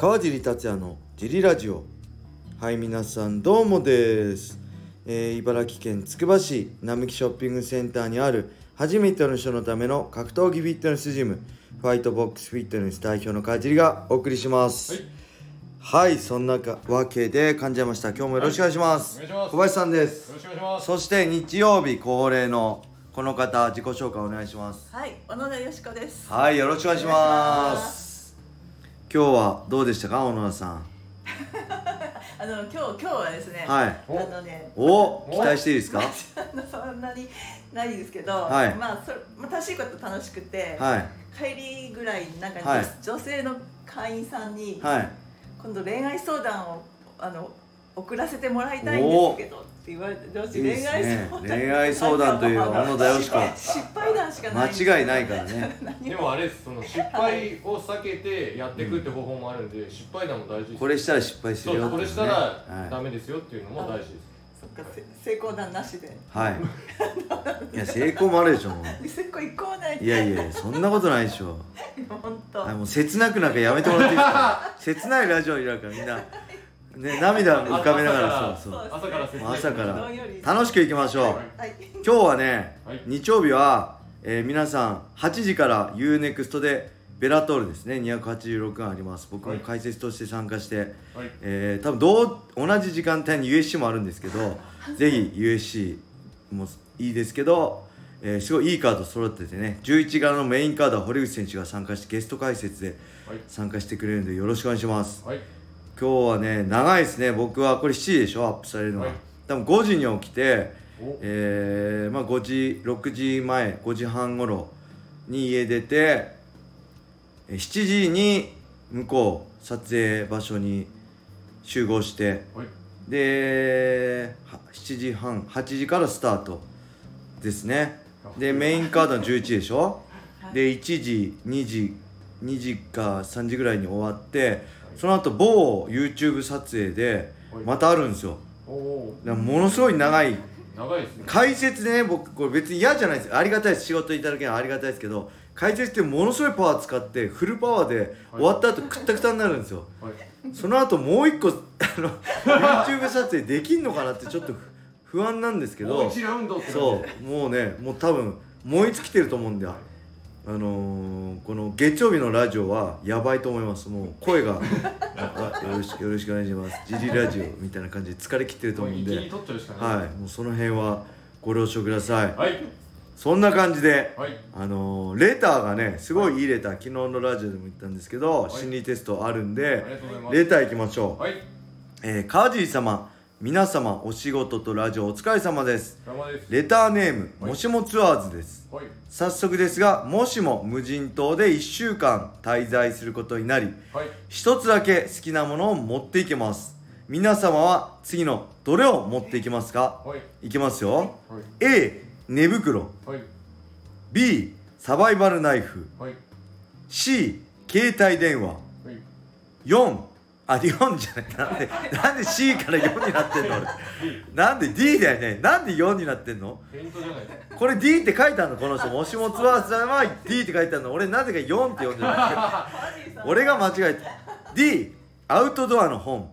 川尻達也のジリラジオ。はい皆さんどうもです、えー茨城県つくば市並木ショッピングセンターにある初めての人のための格闘技フィットネスジムファイトボックスフィットネス代表の川尻がお送りします。はい。はい、そんなわけで感じました。今日もよろしくお願いします,、はい。お願いします。小林さんです。よろしくお願いします。そして日曜日恒例のこの方自己紹介お願いします。はい、小野田よしこです。はいよろしくお願いします今日はどうでしたか小野田さん？あの今日今日はですね、はい。あのね、お期待していいですか？そんなにないですけど、はい。まあそれまあ楽しいこと楽しくて、はい。帰りぐらいになんか、はい。女性の会員さんに、はい。今度恋愛相談をあの送らせてもらいたいんですけどって言われて恋愛ね相談恋愛相談という小野田よしこ失敗談しかない。間違いないからね。でもあれです、その失敗を避けてやっていくって方法もあるんで、失敗談も大事です。これしたら失敗するよそう、これしたらダはメですよっていうのも大事です。そっかせ成功談なしで。い、はい、いや成功もあるでしょもう。成功一個もないいやいやそんなことないでしょ。本当、はいもう切なくなんかやめてもらっていいですか？切ないラジオになるからみんなね涙を浮かべながらそうそう。朝から。朝から楽しくいきましょう。はい。今日はね、はい。日曜日は、えー皆さん8時から UNEXT でベラトールですね。286があります。僕も解説として参加して、はい。えー多分どう同じ時間帯に USC もあるんですけどぜひ USC もいいですけど、えーすごいいいカード揃っててね。11からのメインカードは堀口選手が参加してゲスト解説ではい。参加してくれるんでよろしくお願いします。はい。今日はね長いですね。僕はこれ7時でしょ？アップされるのは、はい。多分5時に起きてお。えーまあ5時6時前5時半頃に家出てえー7時に向こう撮影場所に集合してはい。では7時半8時からスタートですね。でメインカードは11時でしょ？はい。で1時2時2時か3時ぐらいに終わってその後某 YouTube 撮影ではい。またあるんですよ。おおだからものすごい長い。長いですね。解説でね僕これ別に嫌じゃないです。ありがたいです。仕事いただけるのはありがたいですけど解説ってものすごいパワー使ってフルパワーで終わった後くったくたになるんですよ。はい。その後もう一個あの YouTube 撮影できんのかなってちょっと不不安なんですけもうど一ラウンドってそう。もうねもう多分燃え尽きてると思うんであのー、この月曜日のラジオはやばいと思いますもう声が よろしくよろしくお願いしますジリラジオみたいな感じで疲れ切ってると思うんで。はいもうその辺はご了承くださいはい。そんな感じではい。あのーレターがねすごいいいレター昨日のラジオでも言ったんですけど、い心理テストあるんあで。レター行きましょう、はい。えー、川尻様皆様お仕事とラジオお疲れ様です。レターネーム、はいもしもツアーズですはい。早速ですがもしも無人島で1週間滞在することになりはい。一つだけ好きなものを持っていけます皆様は次のどれを持っていきますか？はい。いきますよはい。A 寝袋はい B サバイバルナイフはい。C 携帯電話はい。4あ4じゃない。なんでなんで C から4になってんの？なんで D だよね。なんで4になってんの？これ D って書いてあるの？この人。もしもツアーさんは D って書いてあるの。俺なぜか4って読んでる俺が間違えた。D アウトドアの本。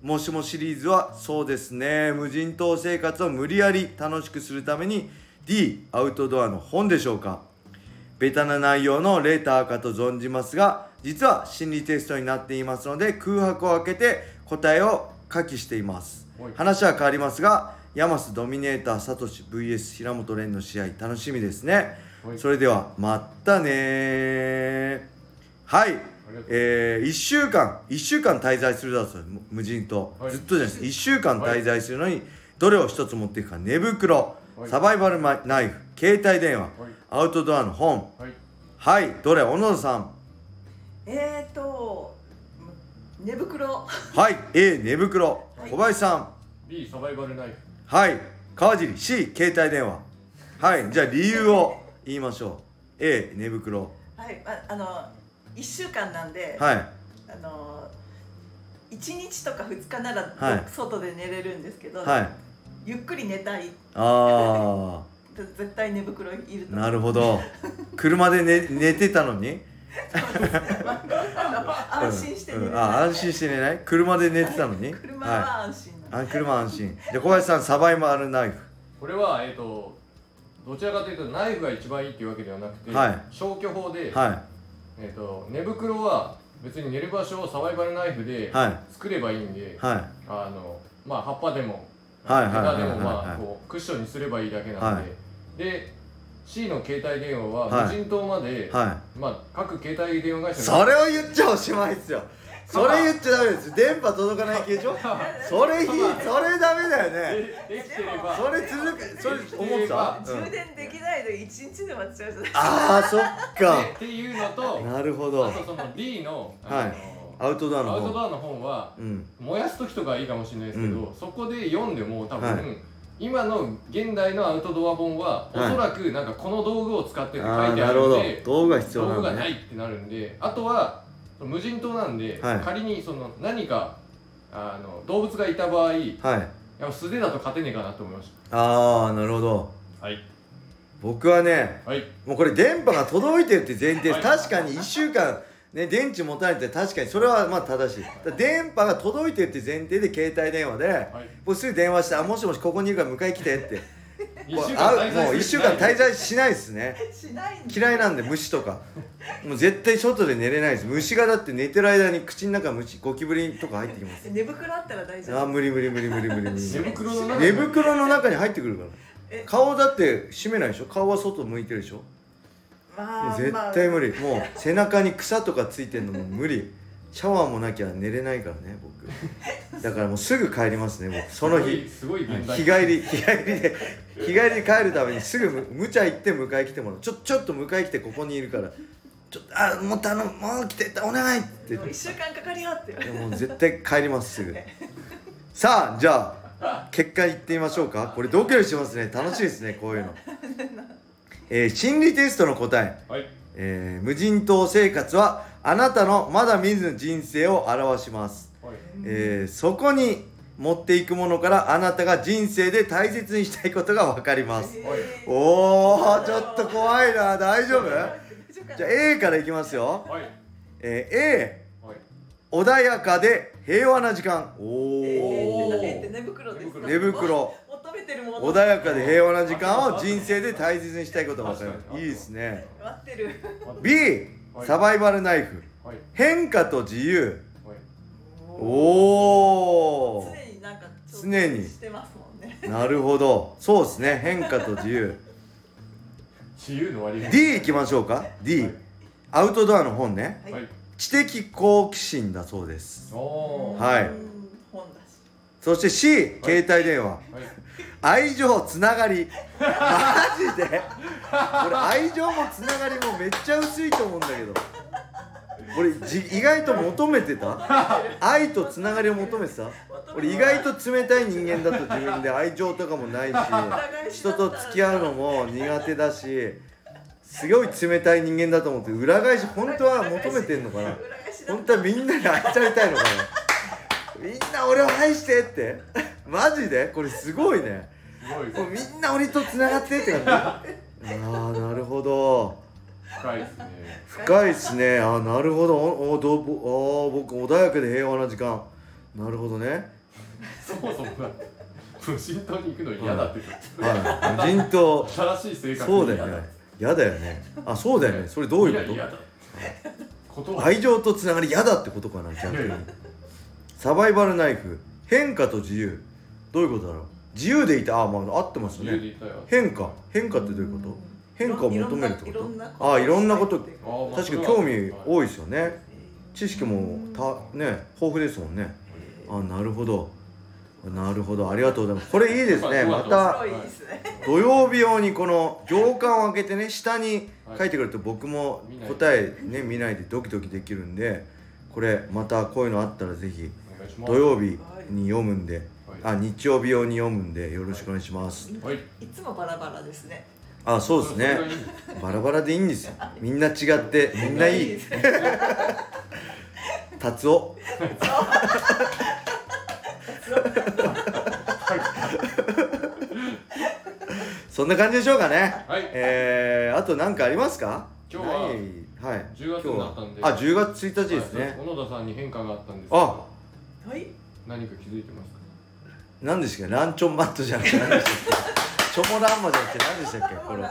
もしもシリーズはそうですね。無人島生活を無理やり楽しくするために D アウトドアの本でしょうか？ベタな内容のレターかと存じますが実は心理テストになっていますので空白を空けて答えを書きしています。はい。話は変わりますがヤマスドミネーターサトシ VS 平本蓮の試合楽しみですね。はい。それではまたねー。はい。えー、1週間1週間滞在するだそう無無人島、はい。ずっとじゃないです。1週間滞在するのにどれを一つ持っていくか。寝袋、はい。サバイバルマナイフ。携帯電話、はいアウトドアの本。はい。はいどれ？小野田さん。えーと寝袋。はい A 寝袋、はい。小林さん。B サバイバルナイフ。はい川尻。C 携帯電話。はいじゃあ理由を言いましょう。A 寝袋。はいああの1週間なんで、はい。あの1日とか2日なら、はい。外で寝れるんですけど、はい。ゆっくり寝たい。あぜ絶対寝袋いるなるほど。車で寝 寝てたのに？安心して寝れうん。あ安心して寝ない？車で寝てたのに？車は安心なあ車安心。じゃあ小林さんサバイバルナイフ。これはえっ、とどちらかというとナイフが一番いいっていうわけではなくて、はい。消去法で、はえっ、と寝袋は別に寝る場所をサバイバルナイフではい。作ればいいんで、いはい。あのまあ葉っぱでもはいはいはいはい枝でもまはいあこうクッションにすればいいだけなんで、はいで C の携帯電話ははい。無人島まで、はまあ各携帯電話会い社それを言っちゃおしまいですよ。それ言っちゃダメです電波届かない系でしょ？それひそれダメだよね。でできてればそれ続くそれ思った、うん。充電できないで一日で終わっちゃうじゃないあーそっでか。っていうのとなるほど。あとその D のあの、はい。アウトドアの方。アウトドアの本はうん。燃やす時とかいいかもしれないですけど、うそこで読んでも多分、はい今の現代のアウトドア本は、はい。おそらくなんかこの道具を使ってってあ書いてあるんで道具が必要道具がなんだね。ないってなるんであとは無人島なんで、はい。仮にその何かあの動物がいた場合やっはいぱ素手だと勝てねえかなと思いましああなるほど。たはい。僕はねはい。もうこれ電波が届いてるって前提はい。確かに1週間ね電池持たないって確かにそれはまあ正しい。電波が届いてるって前提で携帯電話ではい。もうすぐ電話して「あもしもしここにいるから迎え来て」って。一 もう週間滞在あもう1週間滞在しないですね。しないんだ嫌いなんで虫とか。もう絶対外で寝れないです。虫がだって寝てる間に口の中虫ゴキブリとか入ってきます。寝袋あったら大丈夫。あー無理無理無理無理無理。無理寝袋の中寝袋の中に入ってくるから。え。顔だって閉めないでしょ？顔は外向いてるでしょ？まあ絶対無理。もう背中に草とかついてんのも無理。シャワーもなきゃ寝れないからね僕。だからもうすぐ帰りますね僕。その日。すごいすごい現代日帰り日帰りで日帰りで帰るためにすぐむ無茶行って迎え来てもらう。ちょちょっと迎え来てここにいるからちょっとあもう頼むもう来てお願いって。もう一週間かかりよって。もう絶対帰りますすぐ。さあじゃあ結果いってみましょうか。これドキドキしますね。楽しいですねこういうの、えー心理テストの答え。はい。えー無人島生活はあなたのまだ見ぬ人生を表します、はい。えーそこに持っていくものからあなたが人生で大切にしたいことが分かります。はい。おーちょっと怖いな。大丈夫？じゃあ A からいきますよ、はい。えー A はい。穏やかで平和な時間。おえおえー寝袋てるもの。穏やかで平和な時間を人生で大切にしたいことが分かります。いいですね。待ってる。B はいサバイバルナイフ。はい。変化と自由。はい。おお常になんかちょっと常にしてますもんね。なるほど。そうですね。変化と自由。自由の割合。D いきましょうか。D アウトドアの本ね。はいはい。知的好奇心だそうです。おー。はいそして C 携帯電話。はい。愛情つながり。マジで。俺愛情もつながりもめっちゃ薄いと思うんだけど。俺じ意外と求めてた？愛とつながりを求めてた？俺意外と冷たい人間だと自分で愛情とかもないし人と付き合うのも苦手だしすごい冷たい人間だと思って裏返し本当は求めてんのかな？本当はみんなに愛されたいのかな？みんな俺を愛してって。マジで？これすごいね。すごいもうみんな俺と繋がってって感じ。ああなるほど。深いですね。深いっすね。あーなるほど。おおどぼあー僕穏やかで平和な時間。なるほどね。そもそもだって無人島に行くの嫌だって。言ってはい。無人島新しい生活そうだよね。嫌だよね。あそうだよね。それどういうこと？愛情とつながり嫌だってことかな逆にサバイバルナイフ変化と自由。どういうことだろう？自由でいてああまあ合ってますね。変化。変化ってどういうこと？変化を求めるってこと？いろんなああいろんなこと。確かに興味多いですよね。え知識もたね豊富ですもんね。あなるほど。なるほど。ありがとうございます。これいいですね。まーた土曜日用にこの行間を開けてね下に書いてくると僕も答えね見ないでドキドキできるんでこれまたこういうのあったらぜひお願いします土曜日に読むんではあ日曜日用に読むんでよろしくお願いします。い。はい。いつもバラバラですね。あそうですね。バラバラでいいんですよ。みんな違ってみんないい。ですね。達夫。そんな感じでしょうかね。はい。えー、あと何かありますか？今日ははい。10月になったんで。あ10月1日ですはいね小野田さんに変化があったんですあはい。何か気づいてますか？何でしたっけ？ランチョンマットじゃなくて何でしたっけ？チョモランマじゃなくて何でしたっけ？この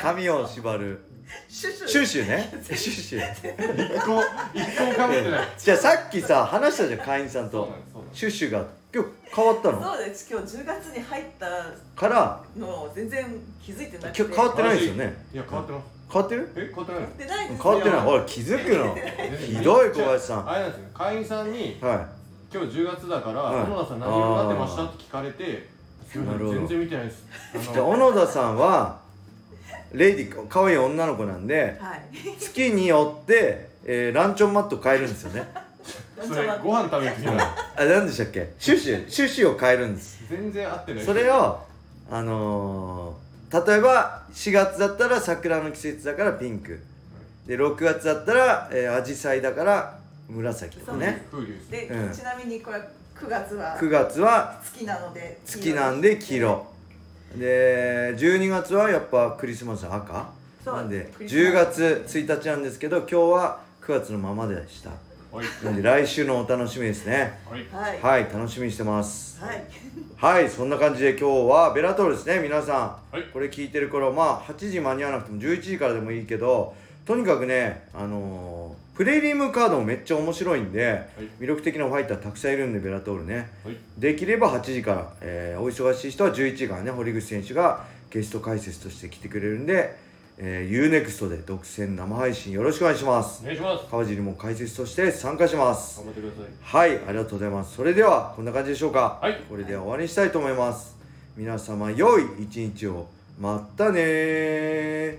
髪を縛る。シュシュ。シュシュね。シュシュ。一個一個もかぶってない。じゃあさっきさ話したじゃん会員さんと。シュシュが今日変わったの？そうです今日10月に入ったから？のを全然気づいてなくて。今日変わってないですよね？いや変わってます。変わってる？え変わってない変わってない。ほら気づくの。ひどい小林さん。はあれなんですよ。会員さんにい今日10月だからはい。小野田さん何色になってましたって聞かれてすいませんなるほど。全然見てないです。あじゃあ小野田さんはレイディ可愛い女の子なんではい。月によって、えーランチョンマット変えるんですよね。それご飯食べる時なあ何でしたっけ？シュシュシュシュを変えるんです。全然合ってない。それをあのー例えば4月だったら桜の季節だからピンク。で6月だったら、えー、アジサイだから紫とかね。でうん。ちなみにこれ9月は9月は月なので月なんで黄色。で12月はやっぱクリスマス赤。そうなんでクリスマス。10月1日なんですけど今日は9月のままでした。はい。なんで来週のお楽しみですね。はい。はい。はい楽しみにしてます。はい。はいそんな感じで今日はベラトールですね皆さん、はい。これ聞いてる頃まあ8時間に合わなくても11時からでもいいけどとにかくねあのープレリムカードもめっちゃ面白いんで、い。魅力的なファイターたくさんいるんでベラトールね。はい。できれば8時から、えーお忙しい人は11時からね堀口選手がゲスト解説として来てくれるんで、えー、UNEXT で独占生配信よろしくお願いします。お願いします。川尻も解説として参加します。頑張ってください。はいありがとうございます。それではこんな感じでしょうか。はい。これでは終わりにしたいと思います。皆様良い一日を。まったねー